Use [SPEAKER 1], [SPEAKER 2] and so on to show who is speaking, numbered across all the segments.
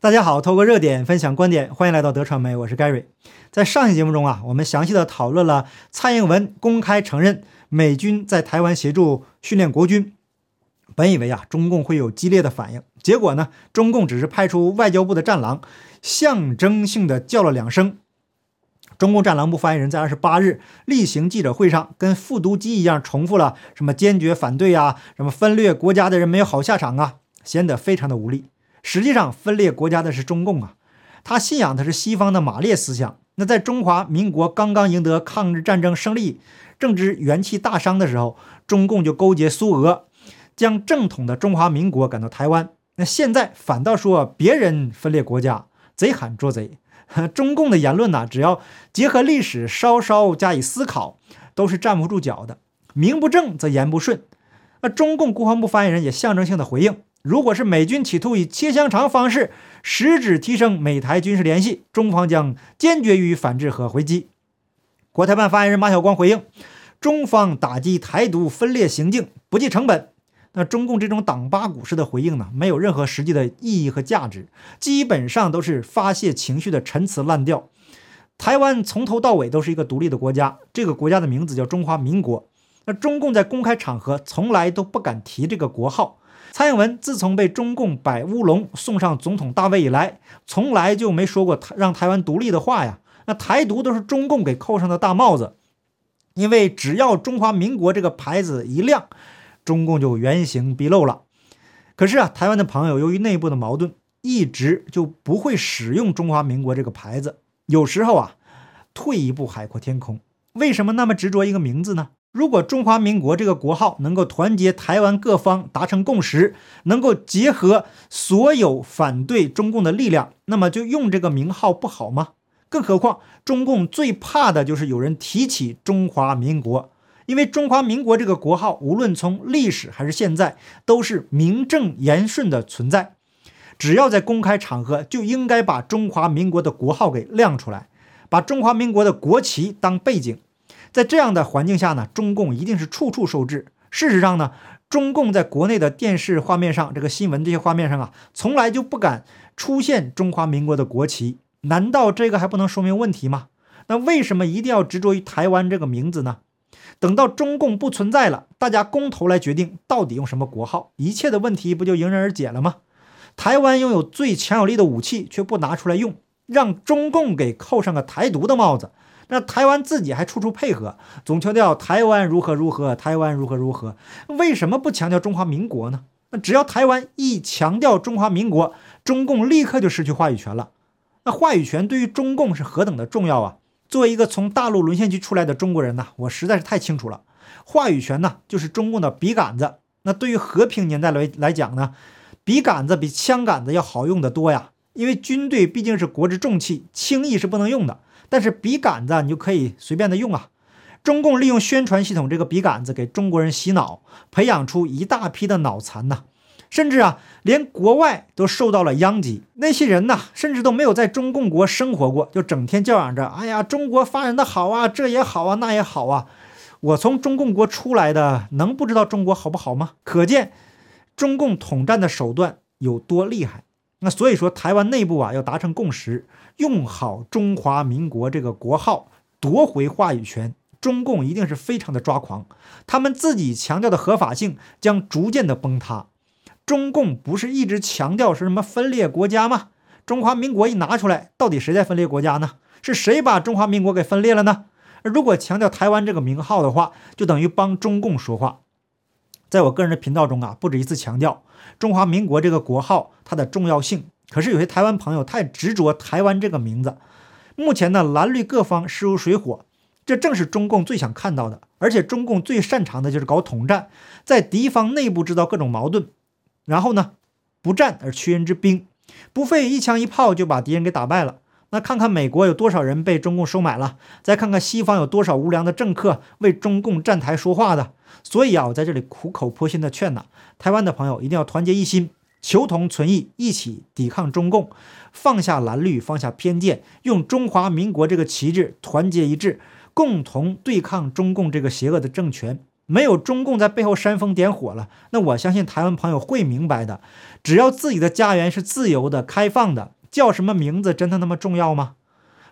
[SPEAKER 1] 大家好，透过热点分享观点，欢迎来到德传媒，我是 Gary。在上期节目中啊，我们详细的讨论了蔡英文公开承认美军在台湾协助训练国军。本以为啊，中共会有激烈的反应，结果呢，中共只是派出外交部的战狼，象征性的叫了两声。中共战狼部发言人在二十八日例行记者会上，跟复读机一样重复了什么坚决反对啊，什么分裂国家的人没有好下场啊，显得非常的无力。实际上，分裂国家的是中共啊，他信仰的是西方的马列思想。那在中华民国刚刚赢得抗日战争胜利、正值元气大伤的时候，中共就勾结苏俄，将正统的中华民国赶到台湾。那现在反倒说别人分裂国家，贼喊捉贼。中共的言论呢，只要结合历史稍稍加以思考，都是站不住脚的。名不正则言不顺。那中共国防部发言人也象征性的回应。如果是美军企图以切香肠方式实质提升美台军事联系，中方将坚决予以反制和回击。国台办发言人马晓光回应：中方打击台独分裂行径不计成本。那中共这种党八股式的回应呢，没有任何实际的意义和价值，基本上都是发泄情绪的陈词滥调。台湾从头到尾都是一个独立的国家，这个国家的名字叫中华民国。那中共在公开场合从来都不敢提这个国号。蔡英文自从被中共摆乌龙送上总统大位以来，从来就没说过让台湾独立的话呀。那台独都是中共给扣上的大帽子，因为只要中华民国这个牌子一亮，中共就原形毕露了。可是啊，台湾的朋友由于内部的矛盾，一直就不会使用中华民国这个牌子。有时候啊，退一步海阔天空。为什么那么执着一个名字呢？如果中华民国这个国号能够团结台湾各方达成共识，能够结合所有反对中共的力量，那么就用这个名号不好吗？更何况中共最怕的就是有人提起中华民国，因为中华民国这个国号无论从历史还是现在都是名正言顺的存在，只要在公开场合就应该把中华民国的国号给亮出来，把中华民国的国旗当背景。在这样的环境下呢，中共一定是处处受制。事实上呢，中共在国内的电视画面上，这个新闻这些画面上啊，从来就不敢出现中华民国的国旗。难道这个还不能说明问题吗？那为什么一定要执着于台湾这个名字呢？等到中共不存在了，大家公投来决定到底用什么国号，一切的问题不就迎刃而解了吗？台湾拥有最强有力的武器，却不拿出来用，让中共给扣上个台独的帽子。那台湾自己还处处配合，总强调台湾如何如何，台湾如何如何，为什么不强调中华民国呢？那只要台湾一强调中华民国，中共立刻就失去话语权了。那话语权对于中共是何等的重要啊！作为一个从大陆沦陷区出来的中国人呢，我实在是太清楚了。话语权呢，就是中共的笔杆子。那对于和平年代来来讲呢，笔杆子比枪杆子要好用的多呀，因为军队毕竟是国之重器，轻易是不能用的。但是笔杆子你就可以随便的用啊！中共利用宣传系统这个笔杆子给中国人洗脑，培养出一大批的脑残呐！甚至啊，连国外都受到了殃及。那些人呐，甚至都没有在中共国生活过，就整天叫嚷着：“哎呀，中国发展的好啊，这也好啊，那也好啊！”我从中共国出来的，能不知道中国好不好吗？可见中共统战的手段有多厉害。那所以说，台湾内部啊，要达成共识。用好中华民国这个国号，夺回话语权，中共一定是非常的抓狂。他们自己强调的合法性将逐渐的崩塌。中共不是一直强调是什么分裂国家吗？中华民国一拿出来，到底谁在分裂国家呢？是谁把中华民国给分裂了呢？如果强调台湾这个名号的话，就等于帮中共说话。在我个人的频道中啊，不止一次强调中华民国这个国号它的重要性。可是有些台湾朋友太执着台湾这个名字，目前呢蓝绿各方势如水火，这正是中共最想看到的。而且中共最擅长的就是搞统战，在敌方内部制造各种矛盾，然后呢不战而屈人之兵，不费一枪一炮就把敌人给打败了。那看看美国有多少人被中共收买了，再看看西方有多少无良的政客为中共站台说话的。所以啊，我在这里苦口婆心的劝呐，台湾的朋友一定要团结一心。求同存异，一起抵抗中共，放下蓝绿，放下偏见，用中华民国这个旗帜团结一致，共同对抗中共这个邪恶的政权。没有中共在背后煽风点火了，那我相信台湾朋友会明白的。只要自己的家园是自由的、开放的，叫什么名字真的那么重要吗？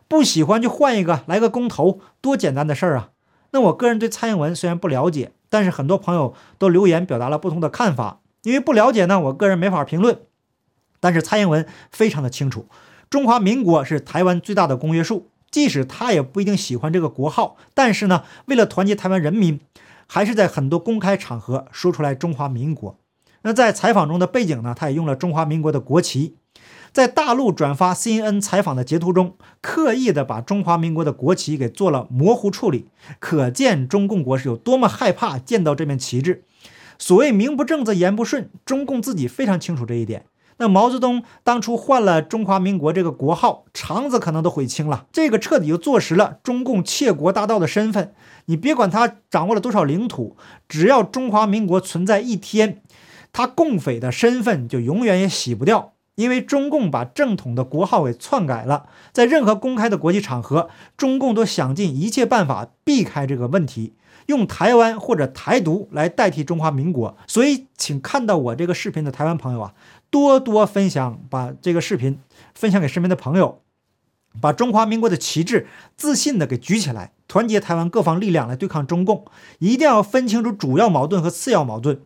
[SPEAKER 1] 不喜欢就换一个，来个公投，多简单的事儿啊！那我个人对蔡英文虽然不了解，但是很多朋友都留言表达了不同的看法。因为不了解呢，我个人没法评论。但是蔡英文非常的清楚，中华民国是台湾最大的公约数。即使他也不一定喜欢这个国号，但是呢，为了团结台湾人民，还是在很多公开场合说出来中华民国。那在采访中的背景呢，他也用了中华民国的国旗。在大陆转发 CNN 采访的截图中，刻意的把中华民国的国旗给做了模糊处理，可见中共国是有多么害怕见到这面旗帜。所谓名不正则言不顺，中共自己非常清楚这一点。那毛泽东当初换了中华民国这个国号，肠子可能都悔青了。这个彻底就坐实了中共窃国大盗的身份。你别管他掌握了多少领土，只要中华民国存在一天，他共匪的身份就永远也洗不掉。因为中共把正统的国号给篡改了，在任何公开的国际场合，中共都想尽一切办法避开这个问题。用台湾或者台独来代替中华民国，所以请看到我这个视频的台湾朋友啊，多多分享，把这个视频分享给身边的朋友，把中华民国的旗帜自信的给举起来，团结台湾各方力量来对抗中共。一定要分清楚主要矛盾和次要矛盾。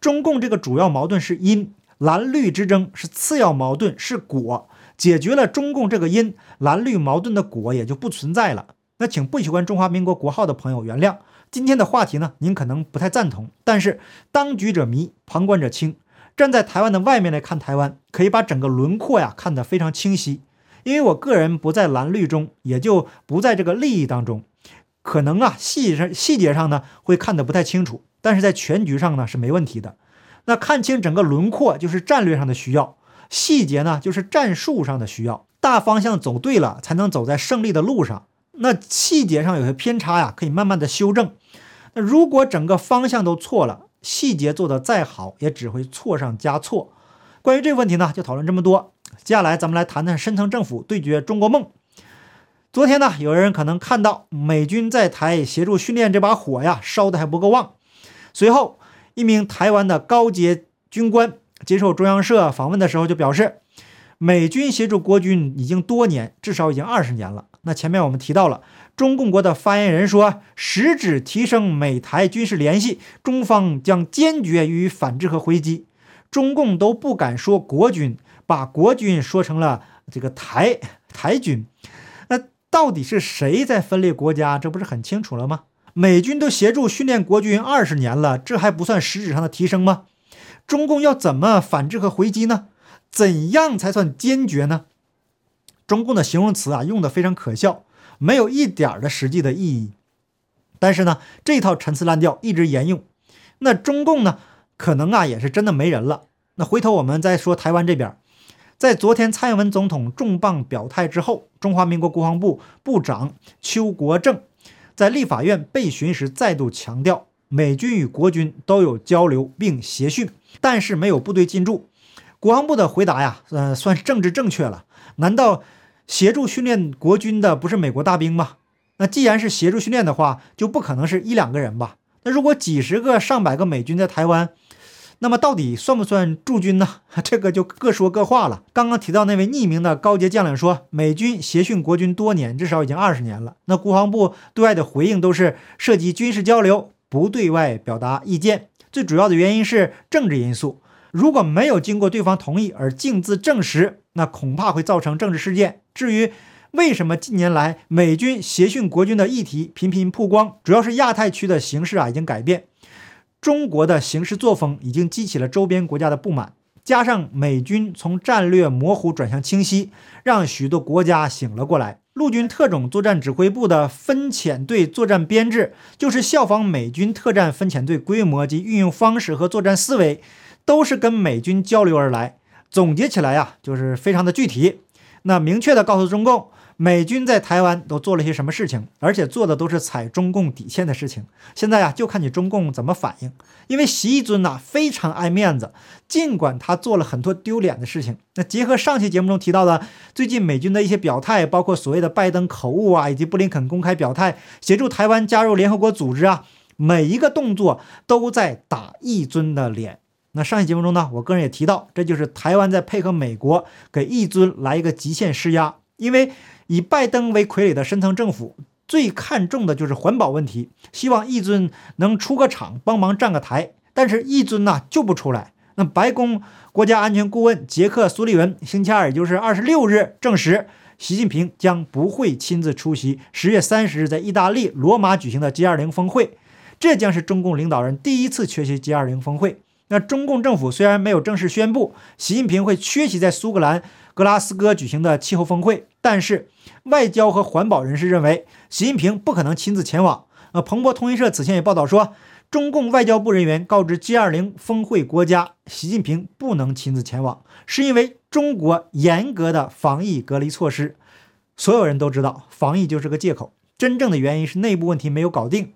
[SPEAKER 1] 中共这个主要矛盾是因，蓝绿之争是次要矛盾是果。解决了中共这个因，蓝绿矛盾的果也就不存在了。那请不喜欢中华民国国号的朋友原谅。今天的话题呢，您可能不太赞同，但是当局者迷，旁观者清。站在台湾的外面来看台湾，可以把整个轮廓呀看得非常清晰。因为我个人不在蓝绿中，也就不在这个利益当中，可能啊细上细节上呢会看得不太清楚，但是在全局上呢是没问题的。那看清整个轮廓就是战略上的需要，细节呢就是战术上的需要。大方向走对了，才能走在胜利的路上。那细节上有些偏差呀，可以慢慢的修正。那如果整个方向都错了，细节做得再好，也只会错上加错。关于这个问题呢，就讨论这么多。接下来咱们来谈谈深层政府对决中国梦。昨天呢，有人可能看到美军在台协助训练这把火呀，烧得还不够旺。随后，一名台湾的高阶军官接受中央社访问的时候就表示，美军协助国军已经多年，至少已经二十年了。那前面我们提到了，中共国的发言人说，实质提升美台军事联系，中方将坚决予以反制和回击。中共都不敢说国军，把国军说成了这个台台军，那到底是谁在分裂国家？这不是很清楚了吗？美军都协助训练国军二十年了，这还不算实质上的提升吗？中共要怎么反制和回击呢？怎样才算坚决呢？中共的形容词啊，用的非常可笑，没有一点儿的实际的意义。但是呢，这套陈词滥调一直沿用，那中共呢，可能啊也是真的没人了。那回头我们再说台湾这边，在昨天蔡英文总统重磅表态之后，中华民国国防部部长邱国正在立法院被询时再度强调，美军与国军都有交流并协训，但是没有部队进驻。国防部的回答呀，呃，算是政治正确了。难道？协助训练国军的不是美国大兵吗？那既然是协助训练的话，就不可能是一两个人吧？那如果几十个、上百个美军在台湾，那么到底算不算驻军呢？这个就各说各话了。刚刚提到那位匿名的高阶将领说，美军协训国军多年，至少已经二十年了。那国防部对外的回应都是涉及军事交流，不对外表达意见。最主要的原因是政治因素。如果没有经过对方同意而径自证实，那恐怕会造成政治事件。至于为什么近年来美军协训国军的议题频频曝光，主要是亚太区的形势啊已经改变，中国的行事作风已经激起了周边国家的不满，加上美军从战略模糊转向清晰，让许多国家醒了过来。陆军特种作战指挥部的分遣队作战编制，就是效仿美军特战分遣队规模及运用方式和作战思维。都是跟美军交流而来，总结起来呀，就是非常的具体。那明确的告诉中共，美军在台湾都做了些什么事情，而且做的都是踩中共底线的事情。现在呀，就看你中共怎么反应。因为习一尊呐非常爱面子，尽管他做了很多丢脸的事情。那结合上期节目中提到的最近美军的一些表态，包括所谓的拜登口误啊，以及布林肯公开表态协助台湾加入联合国组织啊。每一个动作都在打一尊的脸。那上期节目中呢，我个人也提到，这就是台湾在配合美国给一尊来一个极限施压，因为以拜登为傀儡的深层政府最看重的就是环保问题，希望一尊能出个场帮忙站个台，但是一尊呢就不出来。那白宫国家安全顾问杰克·苏利文星期二，也就是二十六日证实，习近平将不会亲自出席十月三十日在意大利罗马举行的 G20 峰会，这将是中共领导人第一次缺席 G20 峰会。那中共政府虽然没有正式宣布习近平会缺席在苏格兰格拉斯哥举行的气候峰会，但是外交和环保人士认为，习近平不可能亲自前往。呃，彭博通讯社此前也报道说，中共外交部人员告知 G20 峰会国家，习近平不能亲自前往，是因为中国严格的防疫隔离措施。所有人都知道，防疫就是个借口，真正的原因是内部问题没有搞定，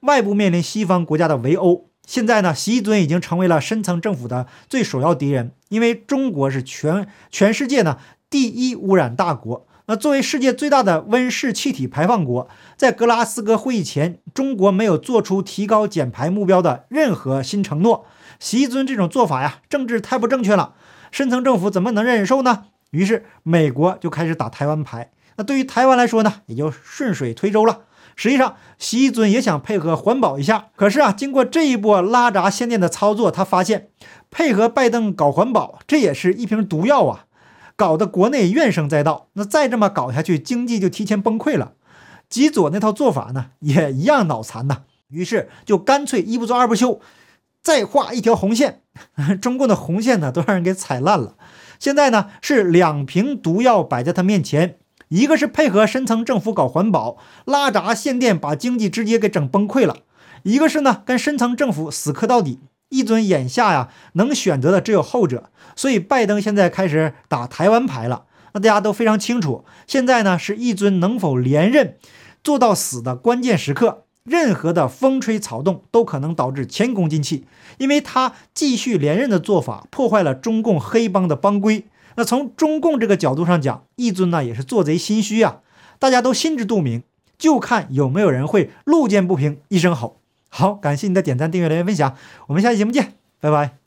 [SPEAKER 1] 外部面临西方国家的围殴。现在呢，习尊已经成为了深层政府的最首要敌人，因为中国是全全世界呢第一污染大国。那作为世界最大的温室气体排放国，在格拉斯哥会议前，中国没有做出提高减排目标的任何新承诺。习尊这种做法呀，政治太不正确了，深层政府怎么能忍受呢？于是美国就开始打台湾牌。那对于台湾来说呢，也就顺水推舟了。实际上，习尊也想配合环保一下。可是啊，经过这一波拉闸限电的操作，他发现配合拜登搞环保，这也是一瓶毒药啊！搞得国内怨声载道。那再这么搞下去，经济就提前崩溃了。极左那套做法呢，也一样脑残呐。于是就干脆一不做二不休，再画一条红线。中共的红线呢，都让人给踩烂了。现在呢，是两瓶毒药摆在他面前。一个是配合深层政府搞环保，拉闸限电，把经济直接给整崩溃了；一个是呢，跟深层政府死磕到底。一尊眼下呀，能选择的只有后者。所以拜登现在开始打台湾牌了。那大家都非常清楚，现在呢是一尊能否连任做到死的关键时刻。任何的风吹草动都可能导致前功尽弃，因为他继续连任的做法破坏了中共黑帮的帮规。那从中共这个角度上讲，一尊呢也是做贼心虚啊，大家都心知肚明，就看有没有人会路见不平一声吼。好，感谢你的点赞、订阅、留言、分享，我们下期节目见，拜拜。